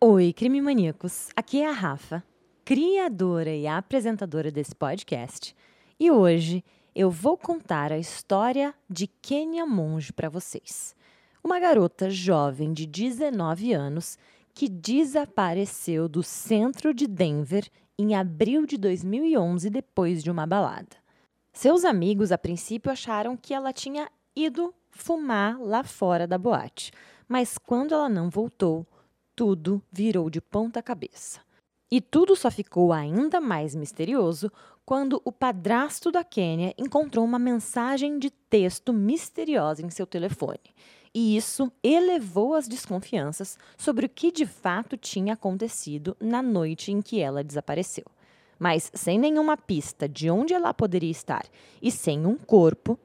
Oi, crime maníacos. Aqui é a Rafa, criadora e apresentadora desse podcast, e hoje eu vou contar a história de Kenya Monge para vocês. Uma garota jovem de 19 anos que desapareceu do centro de Denver em abril de 2011 depois de uma balada. Seus amigos, a princípio, acharam que ela tinha ido fumar lá fora da boate, mas quando ela não voltou, tudo virou de ponta cabeça. E tudo só ficou ainda mais misterioso quando o padrasto da Kênia encontrou uma mensagem de texto misteriosa em seu telefone. E isso elevou as desconfianças sobre o que de fato tinha acontecido na noite em que ela desapareceu. Mas sem nenhuma pista de onde ela poderia estar e sem um corpo,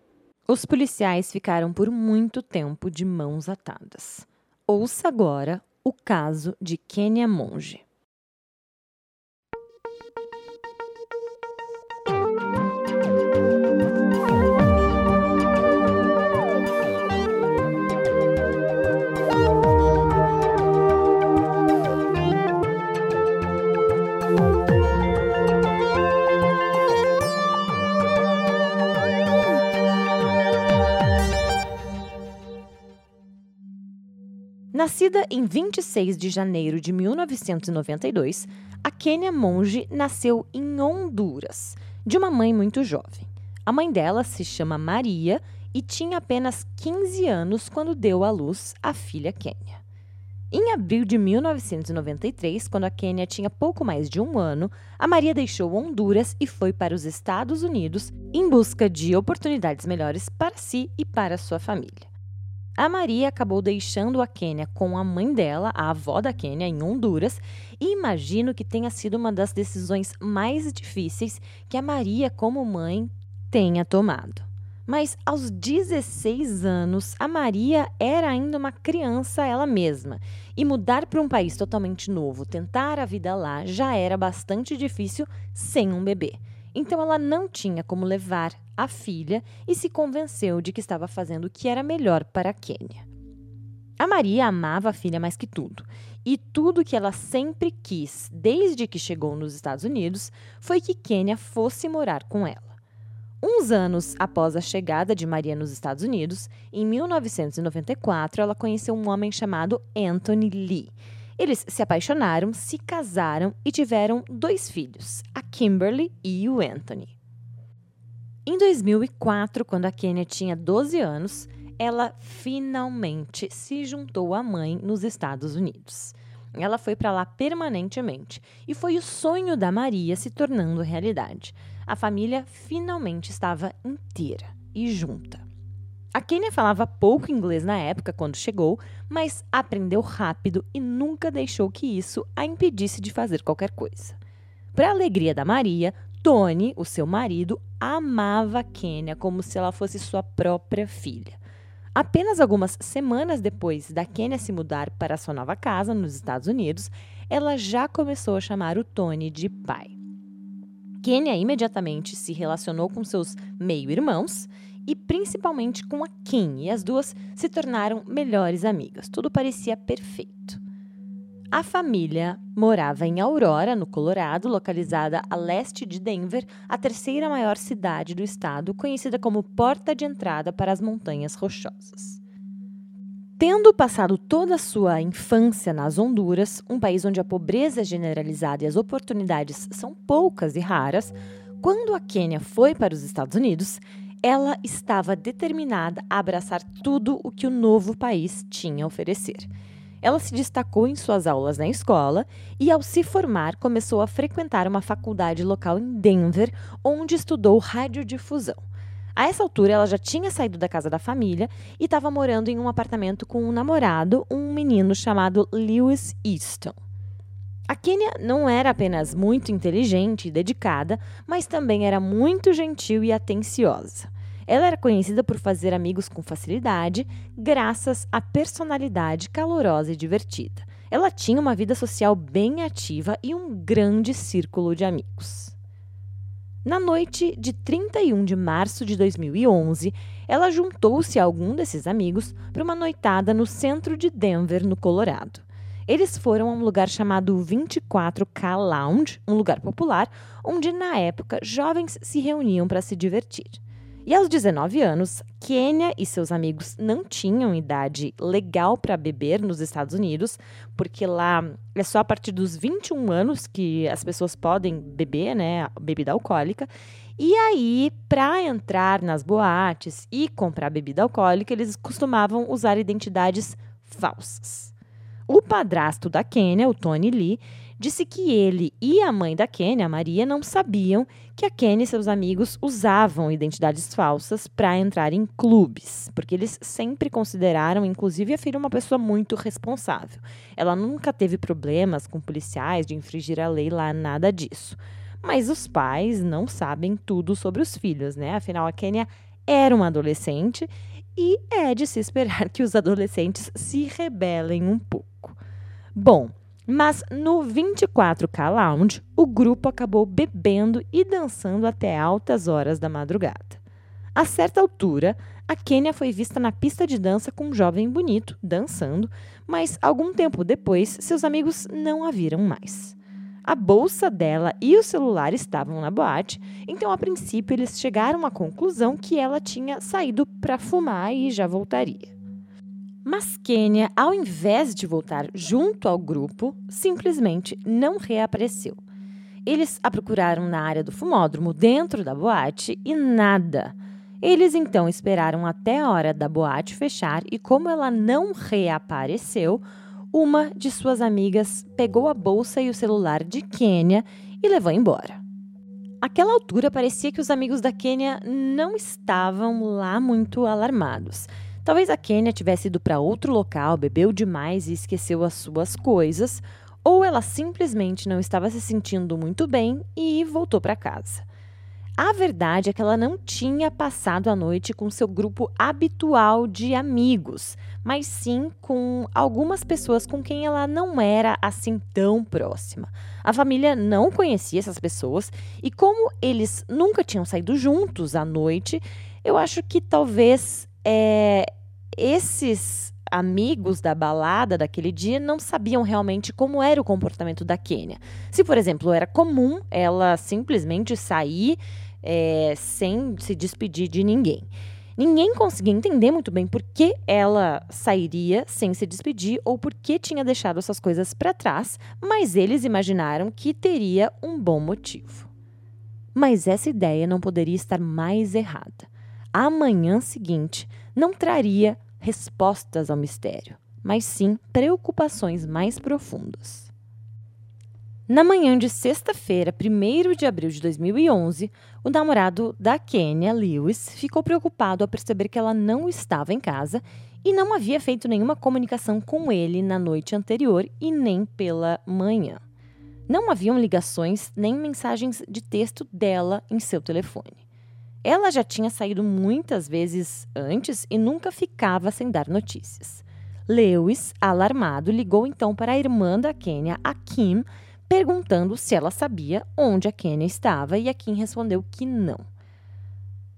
os policiais ficaram por muito tempo de mãos atadas. Ouça agora o caso de Kenya Monge. Nascida em 26 de janeiro de 1992, a Kênia Monge nasceu em Honduras, de uma mãe muito jovem. A mãe dela se chama Maria e tinha apenas 15 anos quando deu à luz a filha Kênia. Em abril de 1993, quando a Kênia tinha pouco mais de um ano, a Maria deixou Honduras e foi para os Estados Unidos em busca de oportunidades melhores para si e para sua família. A Maria acabou deixando a Quênia com a mãe dela, a avó da Quênia, em Honduras, e imagino que tenha sido uma das decisões mais difíceis que a Maria, como mãe, tenha tomado. Mas aos 16 anos, a Maria era ainda uma criança ela mesma. E mudar para um país totalmente novo, tentar a vida lá, já era bastante difícil sem um bebê. Então ela não tinha como levar a filha e se convenceu de que estava fazendo o que era melhor para a. A Maria amava a filha mais que tudo, e tudo que ela sempre quis, desde que chegou nos Estados Unidos, foi que Quênia fosse morar com ela. Uns anos após a chegada de Maria nos Estados Unidos, em 1994, ela conheceu um homem chamado Anthony Lee eles se apaixonaram, se casaram e tiveram dois filhos, a Kimberly e o Anthony. Em 2004, quando a Kenya tinha 12 anos, ela finalmente se juntou à mãe nos Estados Unidos. Ela foi para lá permanentemente e foi o sonho da Maria se tornando realidade. A família finalmente estava inteira e junta. A Kênia falava pouco inglês na época, quando chegou, mas aprendeu rápido e nunca deixou que isso a impedisse de fazer qualquer coisa. Para alegria da Maria, Tony, o seu marido, amava a Kênia como se ela fosse sua própria filha. Apenas algumas semanas depois da Kênia se mudar para sua nova casa nos Estados Unidos, ela já começou a chamar o Tony de pai. Kênia imediatamente se relacionou com seus meio-irmãos e principalmente com a Kim, e as duas se tornaram melhores amigas. Tudo parecia perfeito. A família morava em Aurora, no Colorado, localizada a leste de Denver, a terceira maior cidade do estado, conhecida como porta de entrada para as Montanhas Rochosas. Tendo passado toda a sua infância nas Honduras, um país onde a pobreza é generalizada e as oportunidades são poucas e raras, quando a Quênia foi para os Estados Unidos, ela estava determinada a abraçar tudo o que o novo país tinha a oferecer. Ela se destacou em suas aulas na escola e, ao se formar, começou a frequentar uma faculdade local em Denver, onde estudou radiodifusão. A essa altura, ela já tinha saído da casa da família e estava morando em um apartamento com um namorado, um menino chamado Lewis Easton. A Kênia não era apenas muito inteligente e dedicada, mas também era muito gentil e atenciosa. Ela era conhecida por fazer amigos com facilidade, graças à personalidade calorosa e divertida. Ela tinha uma vida social bem ativa e um grande círculo de amigos. Na noite de 31 de março de 2011, ela juntou-se a algum desses amigos para uma noitada no centro de Denver, no Colorado. Eles foram a um lugar chamado 24K Lounge, um lugar popular onde, na época, jovens se reuniam para se divertir. E aos 19 anos, Kenya e seus amigos não tinham idade legal para beber nos Estados Unidos, porque lá é só a partir dos 21 anos que as pessoas podem beber, né, bebida alcoólica. E aí, para entrar nas boates e comprar bebida alcoólica, eles costumavam usar identidades falsas. O padrasto da Kenya, o Tony Lee, disse que ele e a mãe da Kenny, a Maria, não sabiam que a Kenny e seus amigos usavam identidades falsas para entrar em clubes, porque eles sempre consideraram, inclusive, a filha uma pessoa muito responsável. Ela nunca teve problemas com policiais de infringir a lei lá, nada disso. Mas os pais não sabem tudo sobre os filhos, né? Afinal, a Kenya era uma adolescente e é de se esperar que os adolescentes se rebelem um pouco. Bom, mas no 24K Lounge, o grupo acabou bebendo e dançando até altas horas da madrugada. A certa altura, a Kênia foi vista na pista de dança com um jovem bonito, dançando, mas algum tempo depois, seus amigos não a viram mais. A bolsa dela e o celular estavam na boate, então a princípio eles chegaram à conclusão que ela tinha saído para fumar e já voltaria. Mas Kenya, ao invés de voltar junto ao grupo, simplesmente não reapareceu. Eles a procuraram na área do fumódromo, dentro da boate, e nada. Eles então esperaram até a hora da boate fechar e, como ela não reapareceu, uma de suas amigas pegou a bolsa e o celular de Kenya e levou embora. Aquela altura parecia que os amigos da Kenya não estavam lá muito alarmados. Talvez a Kenya tivesse ido para outro local, bebeu demais e esqueceu as suas coisas, ou ela simplesmente não estava se sentindo muito bem e voltou para casa. A verdade é que ela não tinha passado a noite com seu grupo habitual de amigos, mas sim com algumas pessoas com quem ela não era assim tão próxima. A família não conhecia essas pessoas e, como eles nunca tinham saído juntos à noite, eu acho que talvez é, esses amigos da balada daquele dia não sabiam realmente como era o comportamento da Kênia. Se, por exemplo, era comum ela simplesmente sair é, sem se despedir de ninguém. Ninguém conseguia entender muito bem por que ela sairia sem se despedir ou por que tinha deixado essas coisas para trás, mas eles imaginaram que teria um bom motivo. Mas essa ideia não poderia estar mais errada. A manhã seguinte não traria respostas ao mistério, mas sim preocupações mais profundas. Na manhã de sexta-feira, 1 de abril de 2011, o namorado da Kenya, Lewis, ficou preocupado ao perceber que ela não estava em casa e não havia feito nenhuma comunicação com ele na noite anterior e nem pela manhã. Não haviam ligações nem mensagens de texto dela em seu telefone. Ela já tinha saído muitas vezes antes e nunca ficava sem dar notícias. Lewis, alarmado, ligou então para a irmã da Kenya, a Kim, perguntando se ela sabia onde a Kenya estava e a Kim respondeu que não.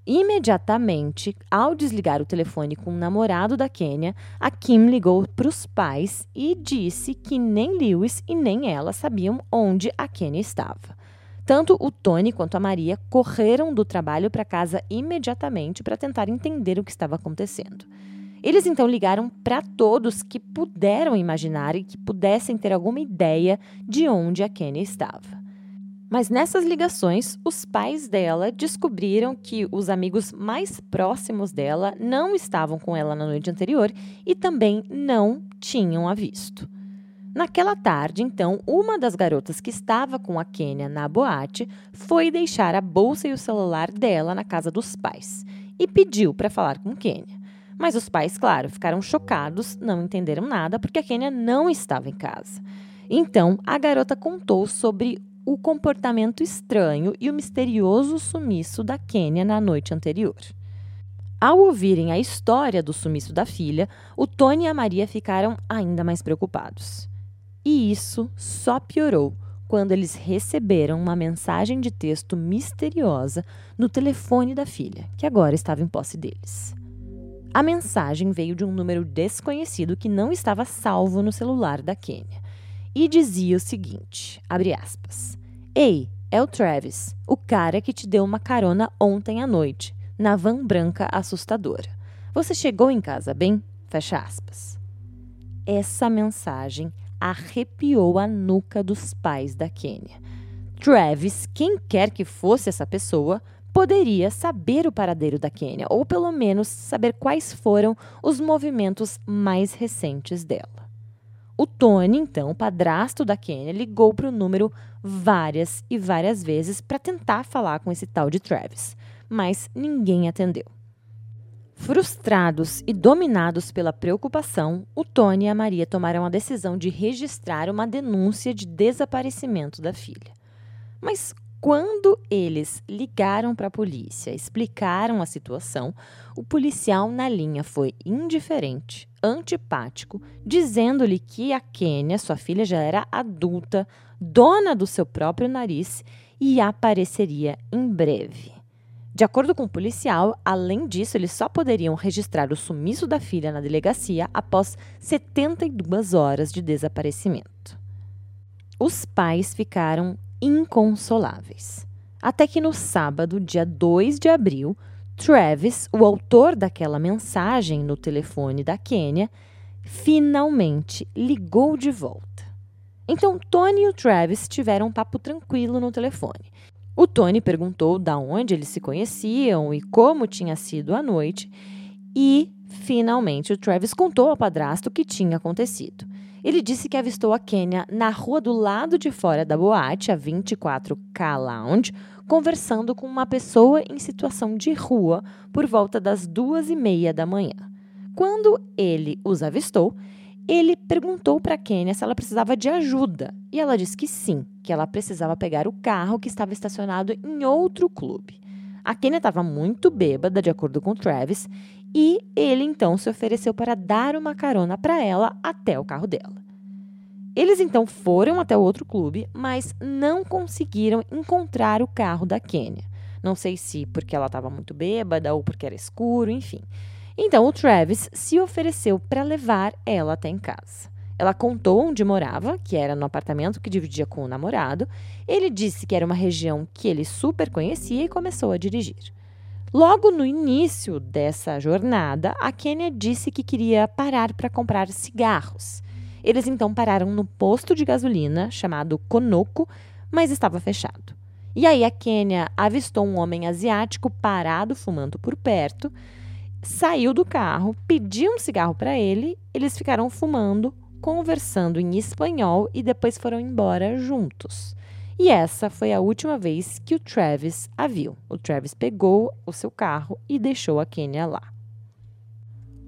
Imediatamente, ao desligar o telefone com o namorado da Kenya, a Kim ligou para os pais e disse que nem Lewis e nem ela sabiam onde a Kenya estava. Tanto o Tony quanto a Maria correram do trabalho para casa imediatamente para tentar entender o que estava acontecendo. Eles então ligaram para todos que puderam imaginar e que pudessem ter alguma ideia de onde a Kenny estava. Mas nessas ligações, os pais dela descobriram que os amigos mais próximos dela não estavam com ela na noite anterior e também não tinham a visto. Naquela tarde, então, uma das garotas que estava com a Kênia na boate foi deixar a bolsa e o celular dela na casa dos pais e pediu para falar com Kênia. Mas os pais, claro, ficaram chocados, não entenderam nada porque a Kênia não estava em casa. Então, a garota contou sobre o comportamento estranho e o misterioso sumiço da Kênia na noite anterior. Ao ouvirem a história do sumiço da filha, o Tony e a Maria ficaram ainda mais preocupados. E isso só piorou quando eles receberam uma mensagem de texto misteriosa no telefone da filha, que agora estava em posse deles. A mensagem veio de um número desconhecido que não estava salvo no celular da Kênia. e dizia o seguinte: aspas. Ei, é o Travis, o cara que te deu uma carona ontem à noite, na van branca assustadora. Você chegou em casa bem? Fecha aspas. Essa mensagem arrepiou a nuca dos pais da Kênia. Travis, quem quer que fosse essa pessoa, poderia saber o paradeiro da Kênia, ou pelo menos saber quais foram os movimentos mais recentes dela. O Tony, então, padrasto da Kênia, ligou para o número várias e várias vezes para tentar falar com esse tal de Travis, mas ninguém atendeu. Frustrados e dominados pela preocupação, o Tony e a Maria tomaram a decisão de registrar uma denúncia de desaparecimento da filha. Mas quando eles ligaram para a polícia, explicaram a situação, o policial na linha foi indiferente, antipático, dizendo-lhe que a Kênia, sua filha, já era adulta, dona do seu próprio nariz e apareceria em breve. De acordo com o policial, além disso, eles só poderiam registrar o sumiço da filha na delegacia após 72 horas de desaparecimento. Os pais ficaram inconsoláveis. Até que no sábado, dia 2 de abril, Travis, o autor daquela mensagem no telefone da Quênia, finalmente ligou de volta. Então, Tony e o Travis tiveram um papo tranquilo no telefone. O Tony perguntou da onde eles se conheciam e como tinha sido a noite, e finalmente o Travis contou ao padrasto o que tinha acontecido. Ele disse que avistou a Kenya na rua do lado de fora da boate, a 24K Lounge, conversando com uma pessoa em situação de rua por volta das duas e meia da manhã. Quando ele os avistou, ele perguntou para Kenya se ela precisava de ajuda e ela disse que sim, que ela precisava pegar o carro que estava estacionado em outro clube. A Kenya estava muito bêbada, de acordo com Travis, e ele então se ofereceu para dar uma carona para ela até o carro dela. Eles então foram até o outro clube, mas não conseguiram encontrar o carro da Kênia. Não sei se porque ela estava muito bêbada ou porque era escuro, enfim. Então o Travis se ofereceu para levar ela até em casa. Ela contou onde morava, que era no apartamento que dividia com o namorado. Ele disse que era uma região que ele super conhecia e começou a dirigir. Logo no início dessa jornada, a Kênia disse que queria parar para comprar cigarros. Eles então pararam no posto de gasolina chamado Konoko, mas estava fechado. E aí a Kênia avistou um homem asiático parado fumando por perto, saiu do carro, pediu um cigarro para ele, eles ficaram fumando, conversando em espanhol e depois foram embora juntos. E essa foi a última vez que o Travis a viu. O Travis pegou o seu carro e deixou a Kenya lá.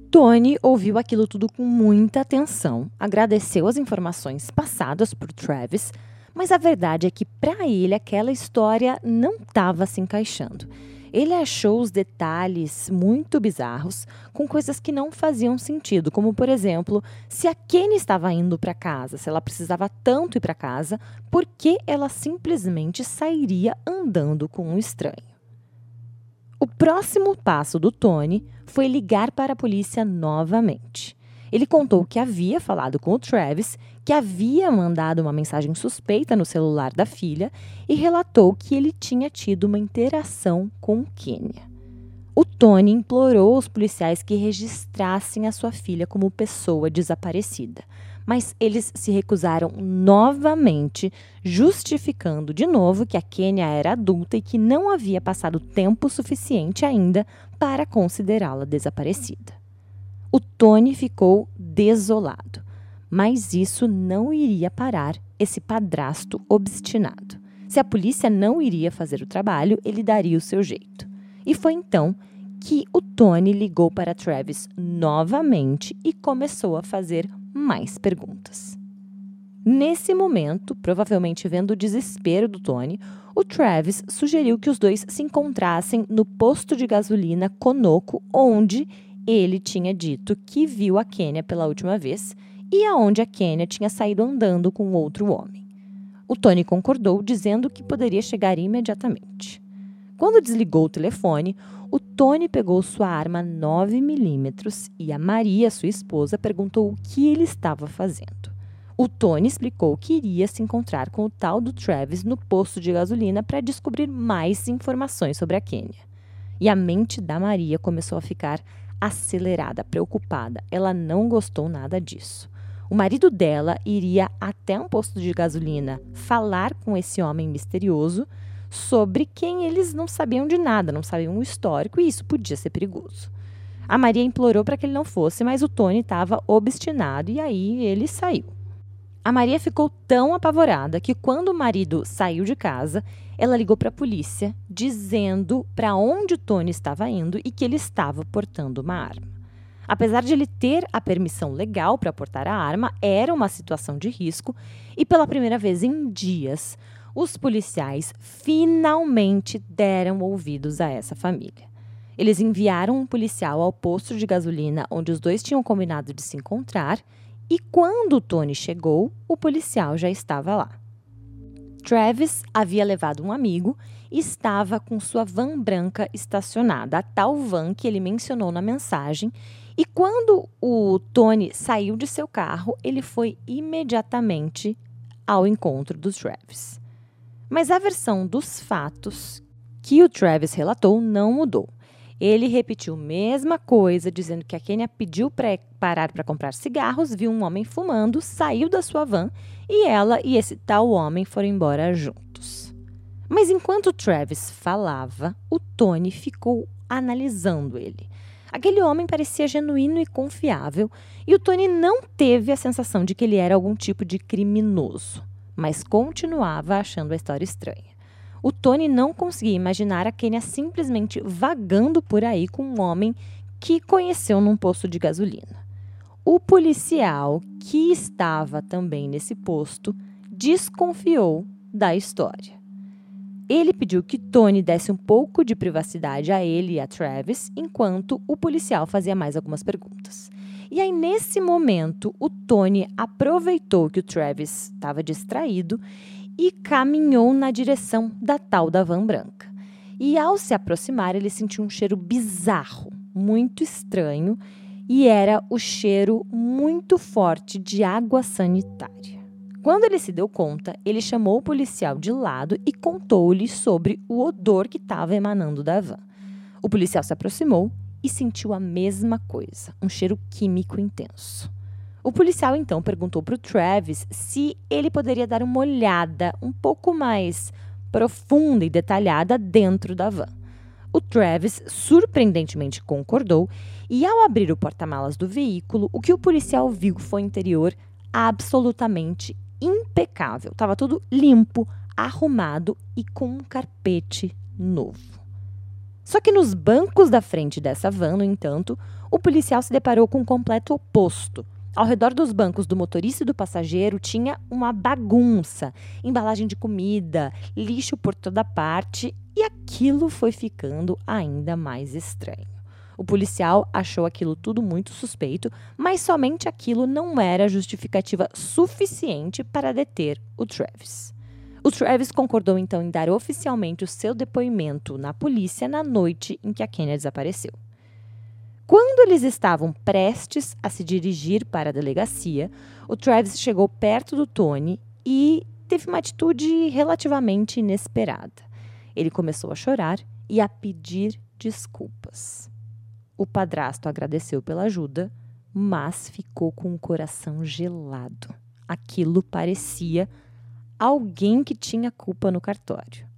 Tony ouviu aquilo tudo com muita atenção, agradeceu as informações passadas por Travis, mas a verdade é que para ele aquela história não estava se encaixando. Ele achou os detalhes muito bizarros, com coisas que não faziam sentido, como por exemplo, se a Kenny estava indo para casa, se ela precisava tanto ir para casa, por que ela simplesmente sairia andando com um estranho? O próximo passo do Tony foi ligar para a polícia novamente. Ele contou que havia falado com o Travis, que havia mandado uma mensagem suspeita no celular da filha e relatou que ele tinha tido uma interação com Kenya. O Tony implorou aos policiais que registrassem a sua filha como pessoa desaparecida, mas eles se recusaram novamente, justificando de novo que a Kenya era adulta e que não havia passado tempo suficiente ainda para considerá-la desaparecida. O Tony ficou desolado, mas isso não iria parar esse padrasto obstinado. Se a polícia não iria fazer o trabalho, ele daria o seu jeito. E foi então que o Tony ligou para Travis novamente e começou a fazer mais perguntas. Nesse momento, provavelmente vendo o desespero do Tony, o Travis sugeriu que os dois se encontrassem no posto de gasolina Conoco, onde ele tinha dito que viu a Kênia pela última vez e aonde a Kênia tinha saído andando com outro homem. O Tony concordou, dizendo que poderia chegar imediatamente. Quando desligou o telefone, o Tony pegou sua arma 9mm e a Maria, sua esposa, perguntou o que ele estava fazendo. O O Tony explicou que iria se encontrar com o tal do Travis no posto de gasolina para descobrir mais informações sobre a Kenya. E a mente da Maria começou a ficar acelerada, preocupada. Ela não gostou nada disso. O marido dela iria até um posto de gasolina falar com esse homem misterioso sobre quem eles não sabiam de nada, não sabiam o histórico, e isso podia ser perigoso. A Maria implorou para que ele não fosse, mas o Tony estava obstinado e aí ele saiu. A Maria ficou tão apavorada que, quando o marido saiu de casa, ela ligou para a polícia dizendo para onde o Tony estava indo e que ele estava portando uma arma. Apesar de ele ter a permissão legal para portar a arma, era uma situação de risco e, pela primeira vez em dias, os policiais finalmente deram ouvidos a essa família. Eles enviaram um policial ao posto de gasolina onde os dois tinham combinado de se encontrar, e quando o Tony chegou, o policial já estava lá. Travis havia levado um amigo e estava com sua van branca estacionada, a tal van que ele mencionou na mensagem. E quando o Tony saiu de seu carro, ele foi imediatamente ao encontro dos Travis. Mas a versão dos fatos que o Travis relatou não mudou. Ele repetiu a mesma coisa, dizendo que a Kenya pediu para parar para comprar cigarros, viu um homem fumando, saiu da sua van e ela e esse tal homem foram embora juntos. Mas enquanto Travis falava, o Tony ficou analisando ele. Aquele homem parecia genuíno e confiável, e o Tony não teve a sensação de que ele era algum tipo de criminoso, mas continuava achando a história estranha. O Tony não conseguia imaginar a Kenya simplesmente vagando por aí com um homem que conheceu num posto de gasolina. O policial, que estava também nesse posto, desconfiou da história. Ele pediu que Tony desse um pouco de privacidade a ele e a Travis, enquanto o policial fazia mais algumas perguntas. E aí, nesse momento, o Tony aproveitou que o Travis estava distraído e caminhou na direção da tal da van branca. E ao se aproximar, ele sentiu um cheiro bizarro, muito estranho, e era o cheiro muito forte de água sanitária. Quando ele se deu conta, ele chamou o policial de lado e contou-lhe sobre o odor que estava emanando da van. O policial se aproximou e sentiu a mesma coisa, um cheiro químico intenso. O policial então perguntou para o Travis se ele poderia dar uma olhada um pouco mais profunda e detalhada dentro da van. O Travis surpreendentemente concordou e, ao abrir o porta-malas do veículo, o que o policial viu foi um interior absolutamente impecável. Estava tudo limpo, arrumado e com um carpete novo. Só que nos bancos da frente dessa van, no entanto, o policial se deparou com o completo oposto. Ao redor dos bancos do motorista e do passageiro tinha uma bagunça, embalagem de comida, lixo por toda parte, e aquilo foi ficando ainda mais estranho. O policial achou aquilo tudo muito suspeito, mas somente aquilo não era justificativa suficiente para deter o Travis. O Travis concordou então em dar oficialmente o seu depoimento na polícia na noite em que a Kenya desapareceu. Quando eles estavam prestes a se dirigir para a delegacia, o Travis chegou perto do Tony e teve uma atitude relativamente inesperada. Ele começou a chorar e a pedir desculpas. O padrasto agradeceu pela ajuda, mas ficou com o coração gelado. Aquilo parecia alguém que tinha culpa no cartório.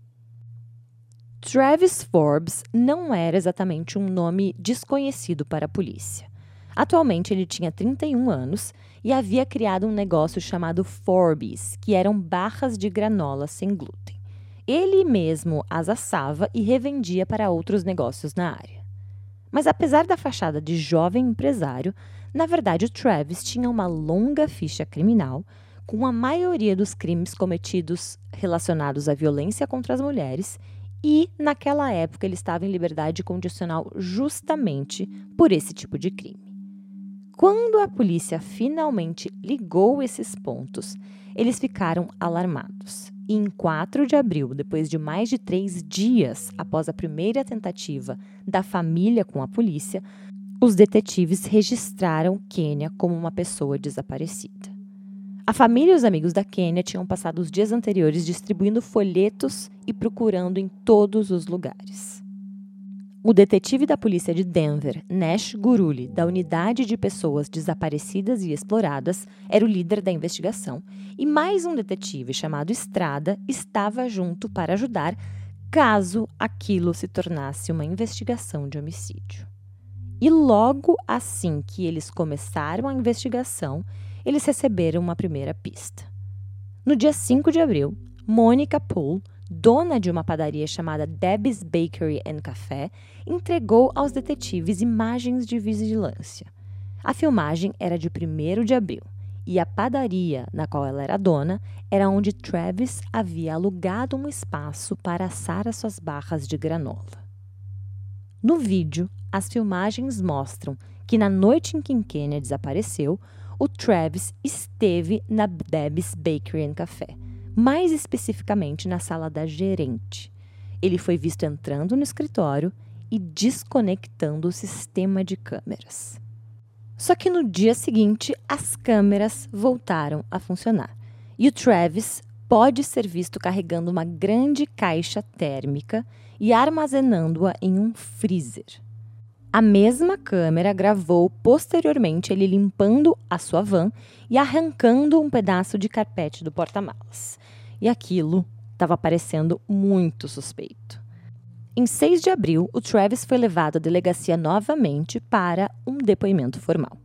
Travis Forbes não era exatamente um nome desconhecido para a polícia. Atualmente ele tinha 31 anos e havia criado um negócio chamado Forbes, que eram barras de granola sem glúten. Ele mesmo as assava e revendia para outros negócios na área. Mas apesar da fachada de jovem empresário, na verdade o Travis tinha uma longa ficha criminal, com a maioria dos crimes cometidos relacionados à violência contra as mulheres e, naquela época, ele estava em liberdade condicional justamente por esse tipo de crime. Quando a polícia finalmente ligou esses pontos, eles ficaram alarmados. E em 4 de abril, depois de mais de três dias após a primeira tentativa da família com a polícia, os detetives registraram Kenya como uma pessoa desaparecida. A família e os amigos da Kênia tinham passado os dias anteriores distribuindo folhetos e procurando em todos os lugares. O detetive da polícia de Denver, Nash Guruli, da unidade de pessoas desaparecidas e exploradas, era o líder da investigação, e mais um detetive chamado Estrada estava junto para ajudar caso aquilo se tornasse uma investigação de homicídio. E logo assim que eles começaram a investigação, eles receberam uma primeira pista. No dia 5 de abril, Mônica Poole, dona de uma padaria chamada Debbie's Bakery and Café, entregou aos detetives imagens de vigilância. A filmagem era de 1 de abril e a padaria na qual ela era dona era onde Travis havia alugado um espaço para assar as suas barras de granola. No vídeo, as filmagens mostram que na noite em que Kenya desapareceu, o Travis esteve na Deb's Bakery and Café, mais especificamente na sala da gerente. Ele foi visto entrando no escritório e desconectando o sistema de câmeras. Só que no dia seguinte, as câmeras voltaram a funcionar e o Travis pode ser visto carregando uma grande caixa térmica e armazenando-a em um freezer. A mesma câmera gravou posteriormente ele limpando a sua van e arrancando um pedaço de carpete do porta-malas. E aquilo estava parecendo muito suspeito. Em 6 de abril, o Travis foi levado à delegacia novamente para um depoimento formal.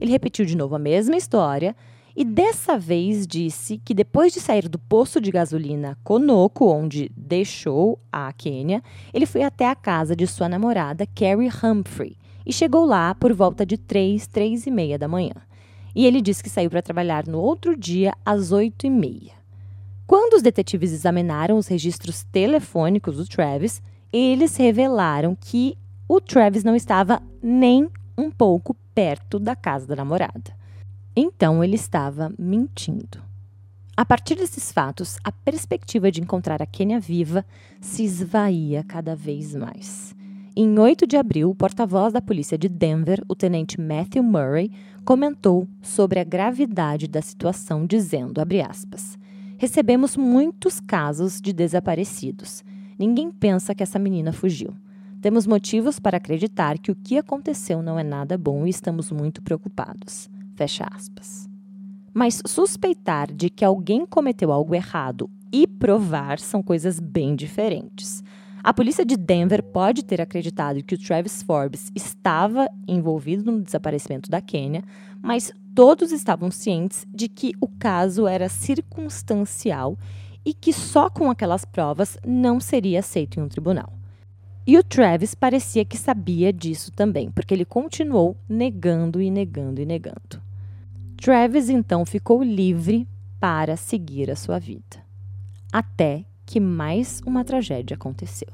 Ele repetiu de novo a mesma história e dessa vez disse que depois de sair do posto de gasolina Conoco, onde deixou a Kenya, ele foi até a casa de sua namorada Carrie Humphrey e chegou lá por volta de 3, 3 e meia da manhã. E ele disse que saiu para trabalhar no outro dia às 8 e meia. Quando os detetives examinaram os registros telefônicos do Travis, eles revelaram que o Travis não estava nem um pouco perto da casa da namorada. Então ele estava mentindo. A partir desses fatos, a perspectiva de encontrar a Kênia viva se esvaía cada vez mais. Em 8 de abril, o porta-voz da polícia de Denver, o tenente Matthew Murray, comentou sobre a gravidade da situação, dizendo, aspas, Recebemos muitos casos de desaparecidos. Ninguém pensa que essa menina fugiu. Temos motivos para acreditar que o que aconteceu não é nada bom e estamos muito preocupados. Fecha aspas. Mas suspeitar de que alguém cometeu algo errado e provar são coisas bem diferentes. A polícia de Denver pode ter acreditado que o Travis Forbes estava envolvido no desaparecimento da Kenya, mas todos estavam cientes de que o caso era circunstancial e que só com aquelas provas não seria aceito em um tribunal. E o Travis parecia que sabia disso também, porque ele continuou negando e negando e negando. Travis então ficou livre para seguir a sua vida. Até que mais uma tragédia aconteceu.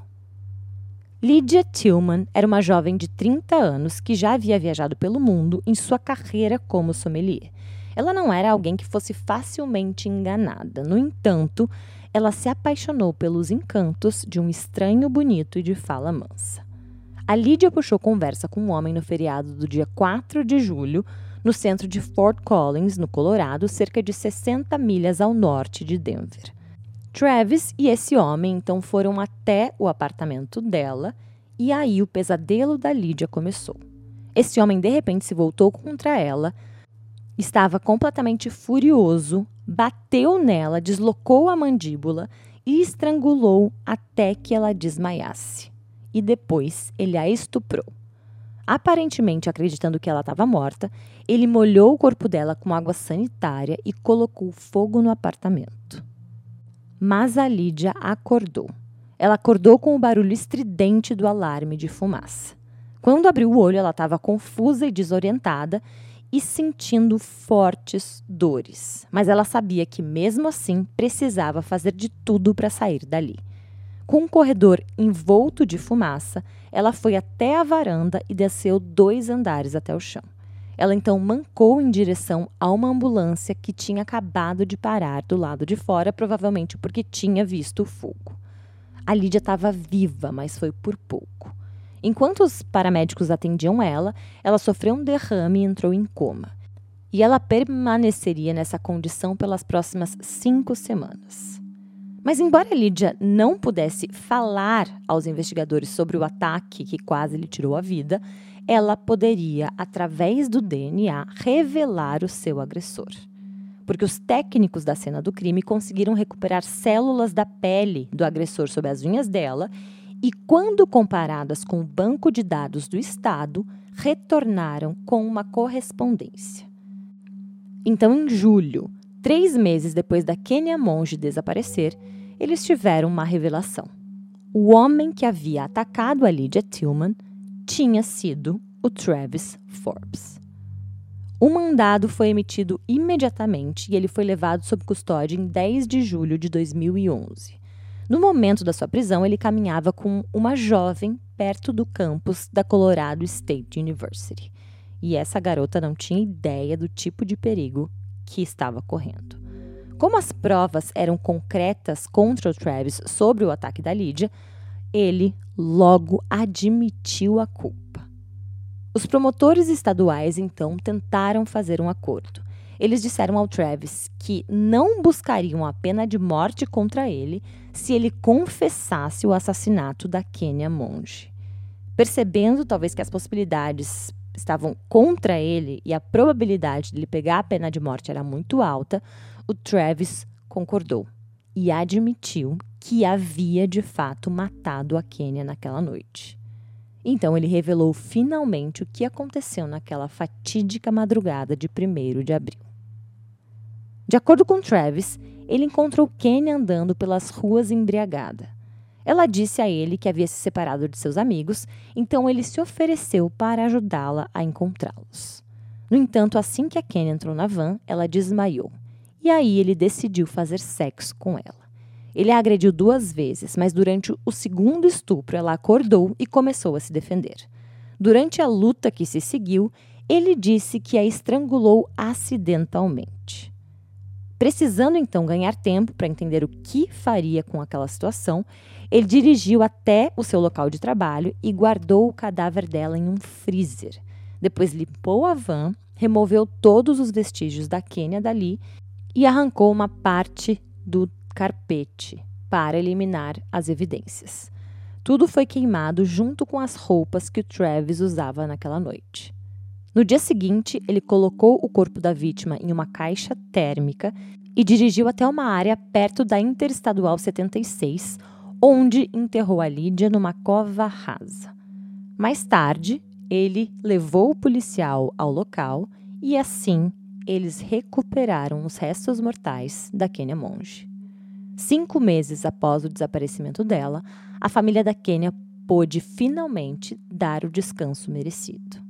Lydia Tillman era uma jovem de 30 anos que já havia viajado pelo mundo em sua carreira como sommelier. Ela não era alguém que fosse facilmente enganada. No entanto, ela se apaixonou pelos encantos de um estranho bonito e de fala mansa. A Lydia puxou conversa com um homem no feriado do dia 4 de julho, no centro de Fort Collins, no Colorado, cerca de 60 milhas ao norte de Denver. Travis e esse homem então foram até o apartamento dela e aí o pesadelo da Lídia começou. Esse homem de repente se voltou contra ela, estava completamente furioso, bateu nela, deslocou a mandíbula e estrangulou até que ela desmaiasse. E depois ele a estuprou. Aparentemente acreditando que ela estava morta, ele molhou o corpo dela com água sanitária e colocou fogo no apartamento. Mas a Lídia acordou. Ela acordou com o barulho estridente do alarme de fumaça. Quando abriu o olho, ela estava confusa e desorientada e sentindo fortes dores. Mas ela sabia que, mesmo assim, precisava fazer de tudo para sair dali. Com um corredor envolto de fumaça, ela foi até a varanda e desceu dois andares até o chão. Ela então mancou em direção a uma ambulância que tinha acabado de parar do lado de fora, provavelmente porque tinha visto o fogo. A Lídia estava viva, mas foi por pouco. Enquanto os paramédicos atendiam ela, ela sofreu um derrame e entrou em coma. e ela permaneceria nessa condição pelas próximas cinco semanas. Mas, embora Lídia não pudesse falar aos investigadores sobre o ataque que quase lhe tirou a vida, ela poderia, através do DNA, revelar o seu agressor. Porque os técnicos da cena do crime conseguiram recuperar células da pele do agressor sob as unhas dela e, quando comparadas com o banco de dados do Estado, retornaram com uma correspondência. Então, em julho, três meses depois da Kenya Monge desaparecer, eles tiveram uma revelação. O homem que havia atacado a Lydia Tillman tinha sido o Travis Forbes. O mandado foi emitido imediatamente e ele foi levado sob custódia em 10 de julho de 2011. No momento da sua prisão, ele caminhava com uma jovem perto do campus da Colorado State University. E essa garota não tinha ideia do tipo de perigo que estava correndo. Como as provas eram concretas contra o Travis sobre o ataque da Lídia, ele logo admitiu a culpa. Os promotores estaduais então tentaram fazer um acordo. Eles disseram ao Travis que não buscariam a pena de morte contra ele se ele confessasse o assassinato da Kenya Monge. Percebendo talvez que as possibilidades estavam contra ele e a probabilidade de ele pegar a pena de morte era muito alta, o Travis concordou e admitiu que havia de fato matado a Kenya naquela noite. Então ele revelou finalmente o que aconteceu naquela fatídica madrugada de 1 de abril. De acordo com Travis, ele encontrou Kenya andando pelas ruas embriagada. Ela disse a ele que havia se separado de seus amigos, então ele se ofereceu para ajudá-la a encontrá-los. No entanto, assim que a Kenya entrou na van, ela desmaiou. E aí ele decidiu fazer sexo com ela. Ele a agrediu duas vezes, mas durante o segundo estupro ela acordou e começou a se defender. Durante a luta que se seguiu, ele disse que a estrangulou acidentalmente. Precisando então ganhar tempo para entender o que faria com aquela situação, ele dirigiu até o seu local de trabalho e guardou o cadáver dela em um freezer. Depois limpou a van, removeu todos os vestígios da Quênia dali e arrancou uma parte do carpete para eliminar as evidências. Tudo foi queimado junto com as roupas que o Travis usava naquela noite. No dia seguinte, ele colocou o corpo da vítima em uma caixa térmica e dirigiu até uma área perto da Interestadual 76, onde enterrou a Lídia numa cova rasa. Mais tarde, ele levou o policial ao local e assim eles recuperaram os restos mortais da Kenya Monge. Cinco meses após o desaparecimento dela, a família da Kenya pôde finalmente dar o descanso merecido.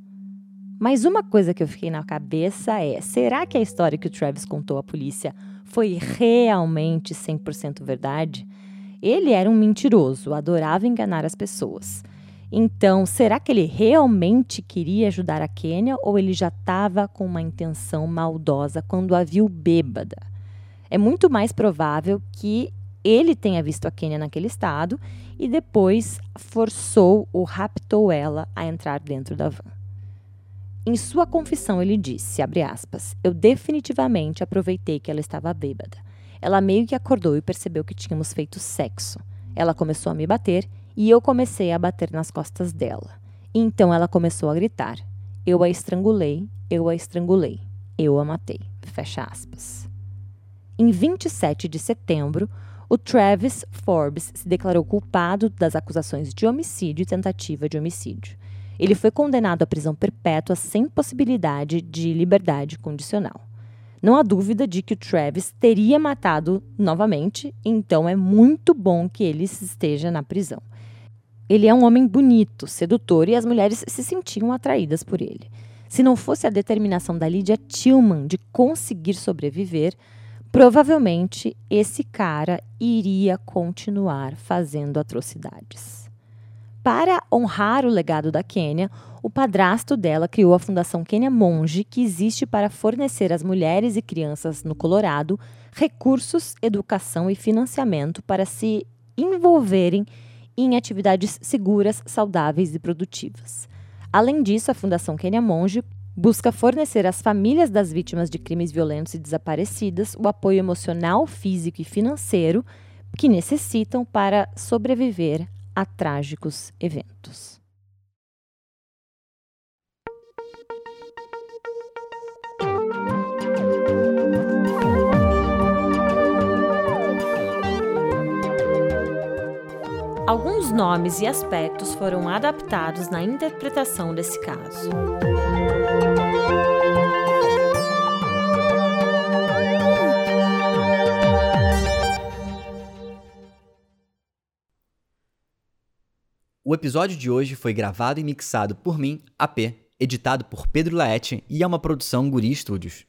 Mas uma coisa que eu fiquei na cabeça é: será que a história que o Travis contou à polícia foi realmente 100% verdade? Ele era um mentiroso, adorava enganar as pessoas. Então, será que ele realmente queria ajudar a Kênia ou ele já estava com uma intenção maldosa quando a viu bêbada? É muito mais provável que ele tenha visto a Kênia naquele estado e depois forçou ou raptou ela a entrar dentro da van. Em sua confissão, ele disse, aspas, eu definitivamente aproveitei que ela estava bêbada. Ela meio que acordou e percebeu que tínhamos feito sexo. Ela começou a me bater e eu comecei a bater nas costas dela. Então ela começou a gritar: Eu a estrangulei, eu a estrangulei, eu a matei. Fecha aspas. Em 27 de setembro, o Travis Forbes se declarou culpado das acusações de homicídio e tentativa de homicídio. Ele foi condenado à prisão perpétua sem possibilidade de liberdade condicional. Não há dúvida de que o Travis teria matado novamente, então é muito bom que ele esteja na prisão. Ele é um homem bonito, sedutor e as mulheres se sentiam atraídas por ele. Se não fosse a determinação da Lydia Tillman de conseguir sobreviver, provavelmente esse cara iria continuar fazendo atrocidades. Para honrar o legado da Quênia, o padrasto dela criou a Fundação Quênia Monge, que existe para fornecer às mulheres e crianças no Colorado recursos, educação e financiamento para se envolverem em atividades seguras, saudáveis e produtivas. Além disso, a Fundação Kenya Monge busca fornecer às famílias das vítimas de crimes violentos e desaparecidas o apoio emocional, físico e financeiro que necessitam para sobreviver a trágicos eventos. Alguns nomes e aspectos foram adaptados na interpretação desse caso. O episódio de hoje foi gravado e mixado por mim, AP, editado por Pedro Laete e é uma produção Guri Studios.